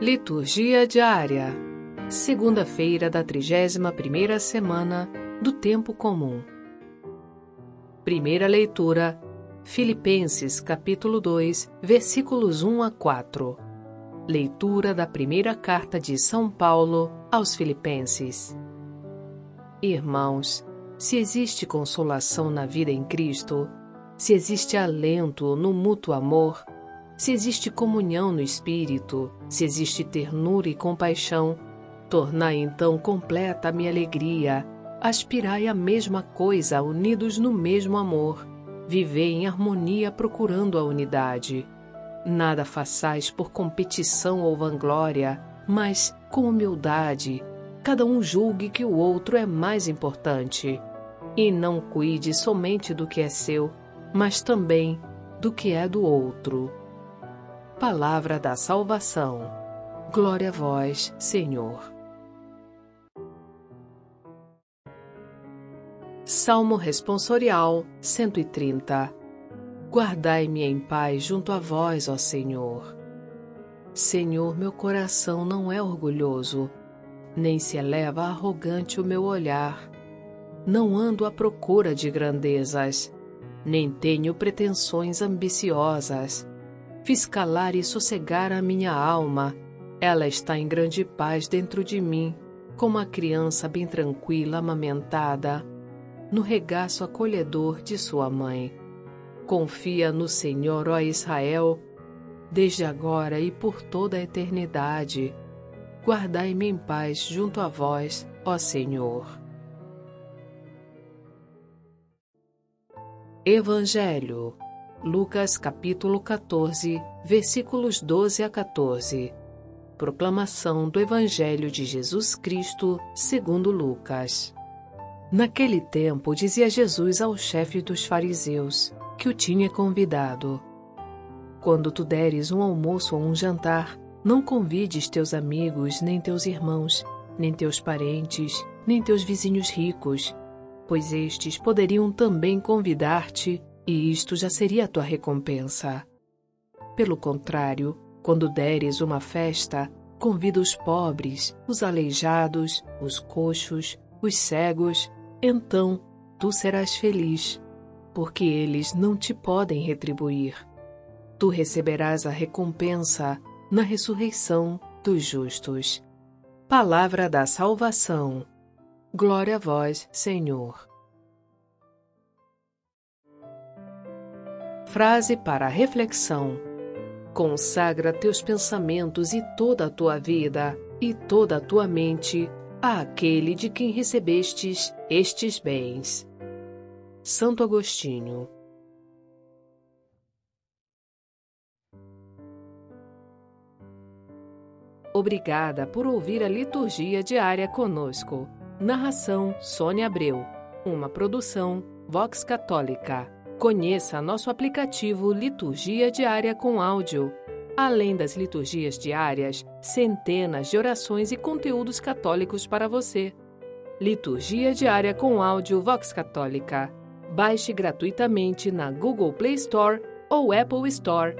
Liturgia diária. Segunda-feira da 31ª semana do tempo comum. Primeira leitura: Filipenses, capítulo 2, versículos 1 a 4. Leitura da primeira carta de São Paulo aos Filipenses. Irmãos, se existe consolação na vida em Cristo, se existe alento no mútuo amor, se existe comunhão no espírito, se existe ternura e compaixão, tornai então completa a minha alegria, aspirai a mesma coisa, unidos no mesmo amor, vivei em harmonia procurando a unidade. Nada façais por competição ou vanglória, mas com humildade, cada um julgue que o outro é mais importante. E não cuide somente do que é seu, mas também do que é do outro. Palavra da salvação. Glória a vós, Senhor. Salmo Responsorial 130 Guardai-me em paz junto a vós, ó Senhor. Senhor, meu coração não é orgulhoso, nem se eleva arrogante o meu olhar. Não ando à procura de grandezas, nem tenho pretensões ambiciosas Fiz calar e sossegar a minha alma. Ela está em grande paz dentro de mim, como a criança bem tranquila, amamentada, no regaço acolhedor de sua mãe. Confia no Senhor, ó Israel, desde agora e por toda a eternidade. Guardai-me em paz junto a vós, ó Senhor. Evangelho Lucas capítulo 14, versículos 12 a 14. Proclamação do Evangelho de Jesus Cristo, segundo Lucas. Naquele tempo dizia Jesus ao chefe dos fariseus, que o tinha convidado: Quando tu deres um almoço ou um jantar, não convides teus amigos, nem teus irmãos, nem teus parentes, nem teus vizinhos ricos, pois estes poderiam também convidar-te e isto já seria a tua recompensa. Pelo contrário, quando deres uma festa, convida os pobres, os aleijados, os coxos, os cegos, então tu serás feliz, porque eles não te podem retribuir. Tu receberás a recompensa na ressurreição dos justos. Palavra da salvação. Glória a vós, Senhor. Frase para reflexão: Consagra teus pensamentos e toda a tua vida e toda a tua mente àquele de quem recebestes estes bens. Santo Agostinho. Obrigada por ouvir a liturgia diária conosco. Narração Sônia Abreu. Uma produção Vox Católica. Conheça nosso aplicativo Liturgia Diária com Áudio. Além das liturgias diárias, centenas de orações e conteúdos católicos para você. Liturgia Diária com Áudio Vox Católica. Baixe gratuitamente na Google Play Store ou Apple Store